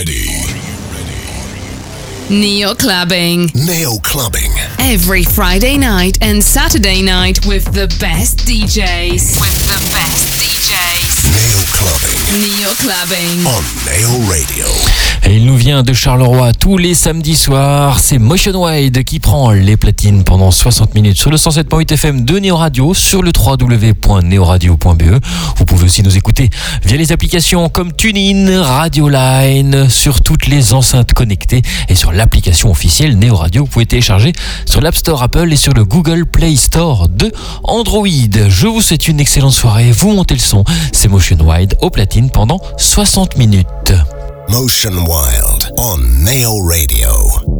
ready? Neo Clubbing. Neo Clubbing. Every Friday night and Saturday night with the best DJs. With the best DJs. Neo Clubbing. Neo Clubbing. On Neo Radio. Et il nous vient de Charleroi tous les samedis soirs. C'est Motion Wide qui prend les platines pendant 60 minutes sur le 107.8 FM de Neo Radio, sur le www.neoradio.be. Vous pouvez aussi nous écouter via les applications comme TuneIn, Radioline, sur toutes les enceintes connectées et sur l'application officielle Neo Radio. Vous pouvez télécharger sur l'App Store Apple et sur le Google Play Store de Android. Je vous souhaite une excellente soirée. Vous montez le son. C'est Motion Wide au platine pendant 60 minutes. Motion Wild on Neo Radio.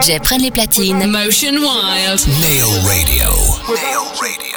DJ prennent les platines. Motion Wild. Nail Radio. Nail Radio.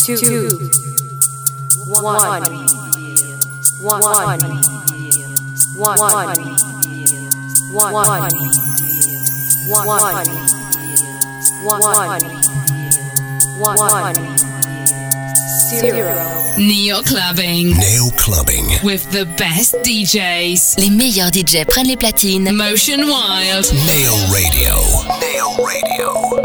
Two, one, one, one, one, one, one, one, one, zero. Neo Clubbing Neo Clubbing. with the best DJs. Les meilleurs DJ prennent les platines. Motion Wild. Neo Radio. Neo Radio.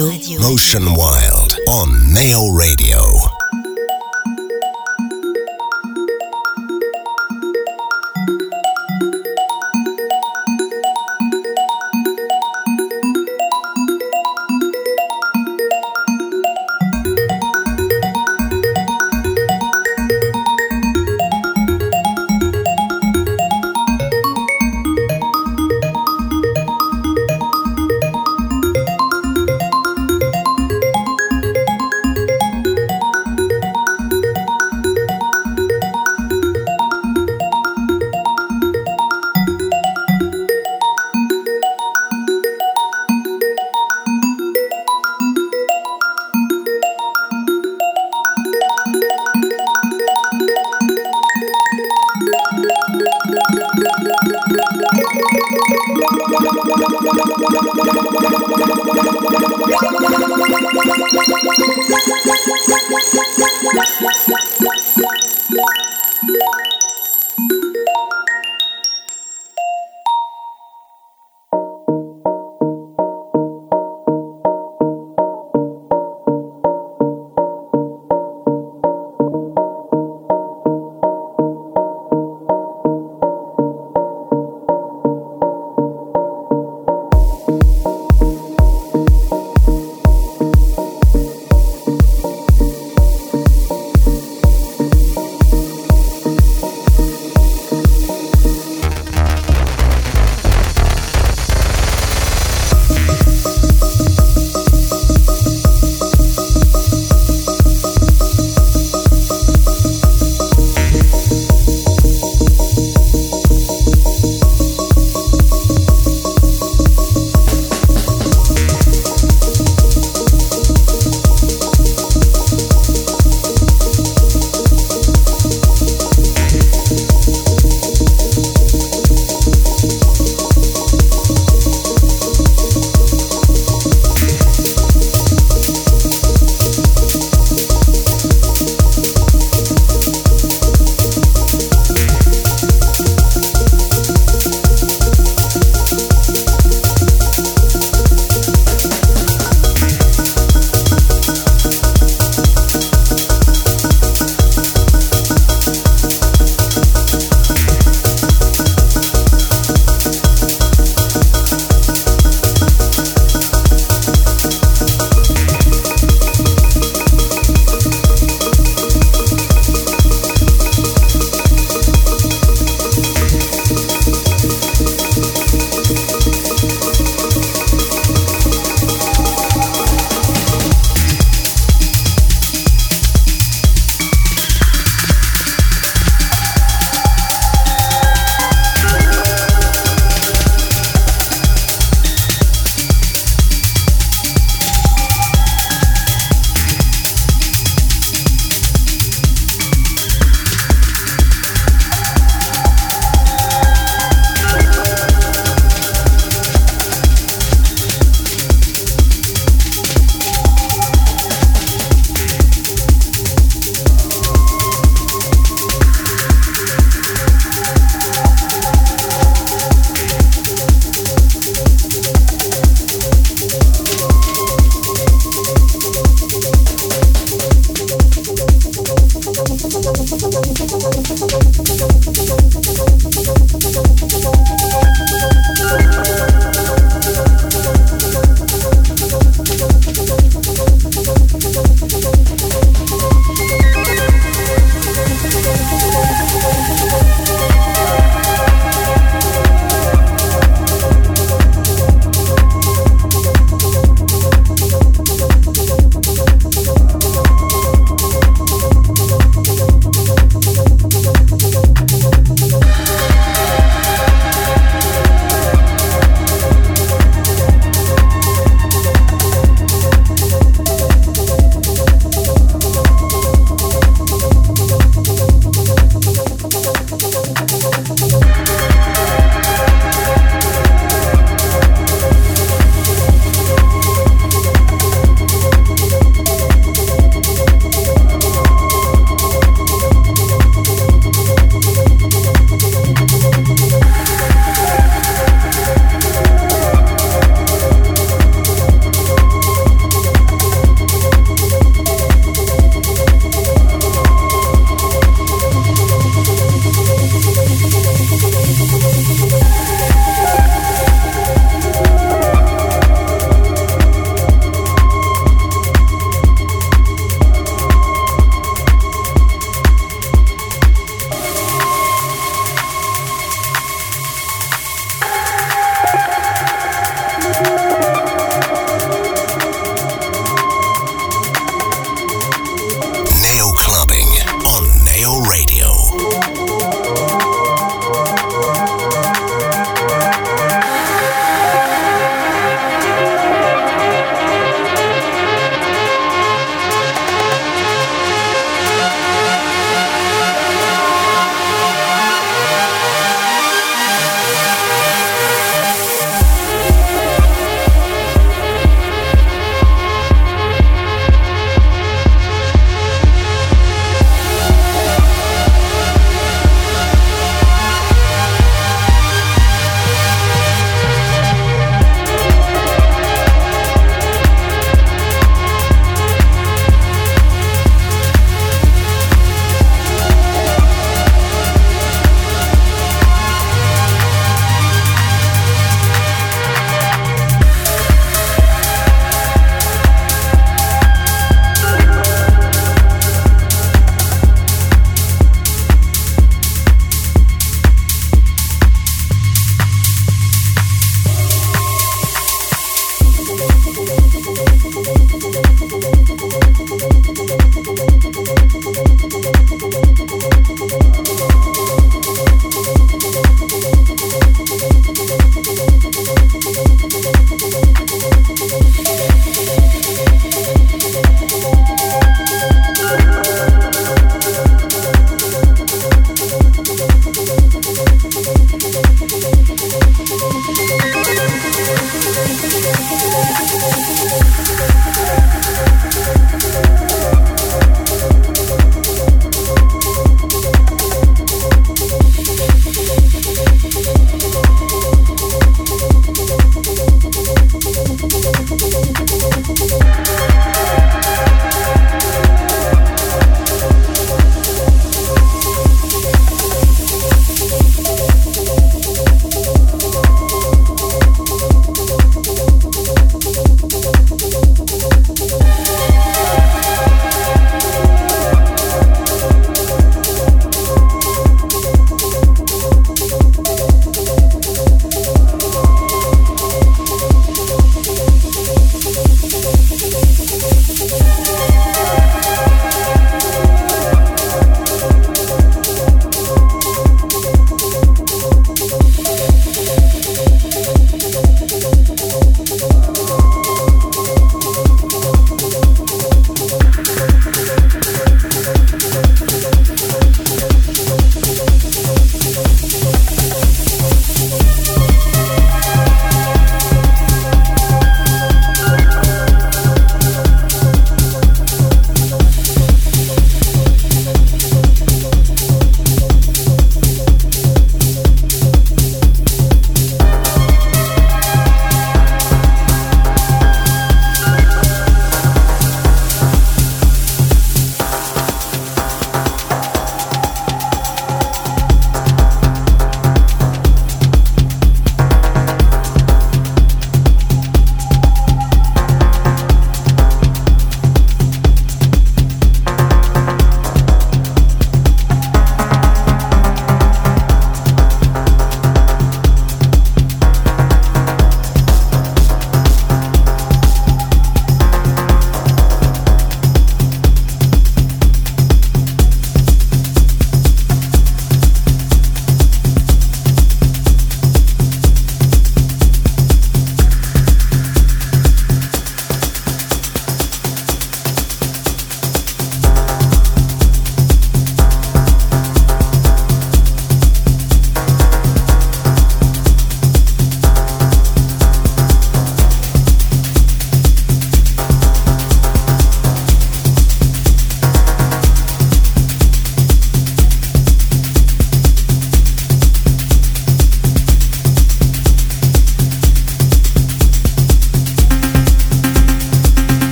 Radio. Motion Wild on Neo Radio.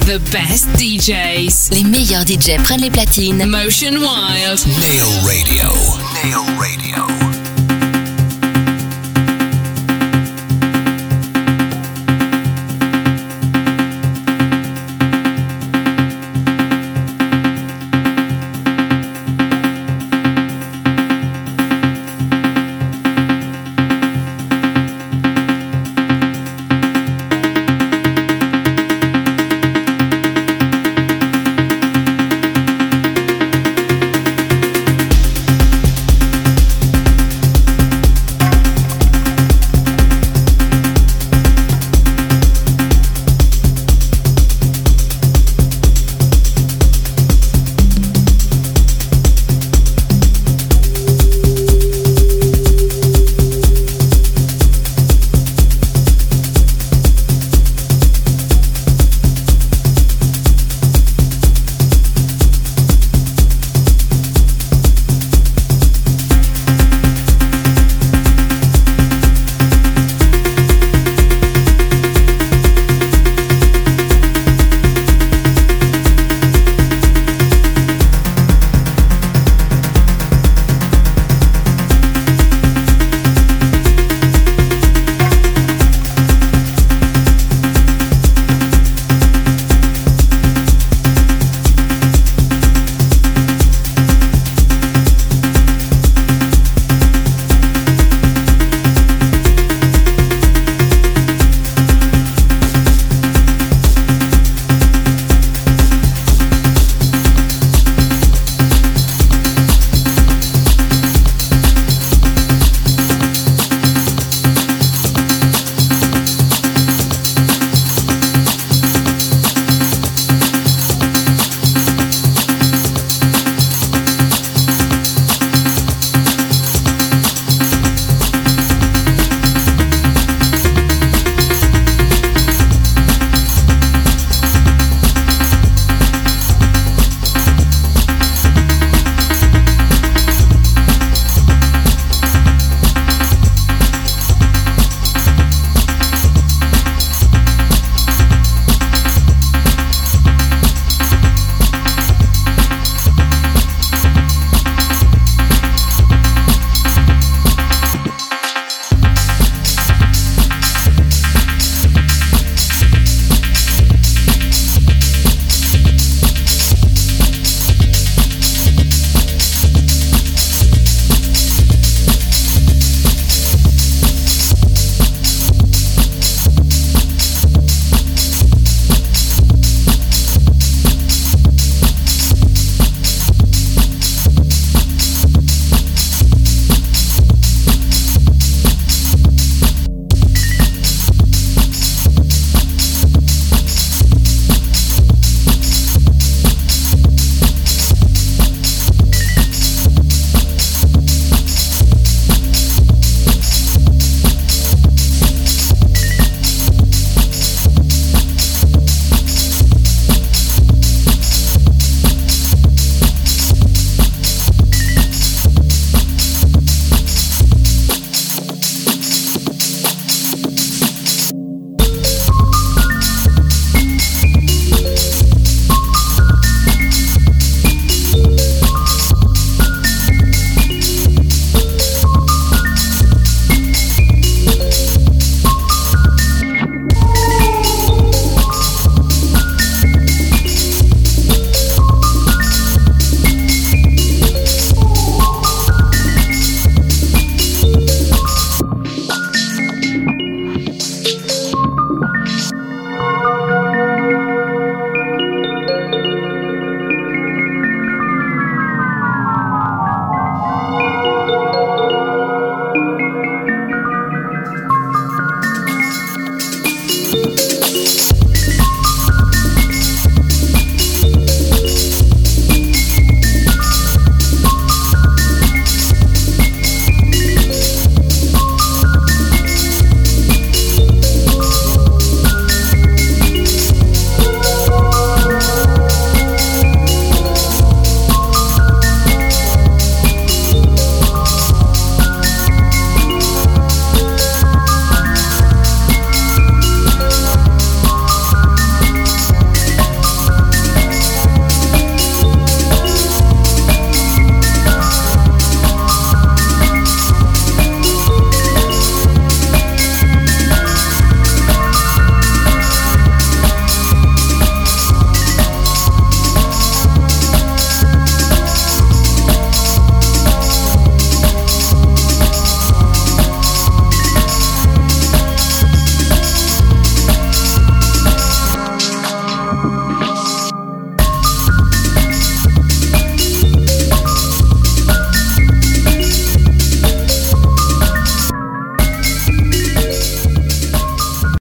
The best DJs. Les meilleurs DJ prennent les platines. Motion Wild. Neo Radio. Neo Radio.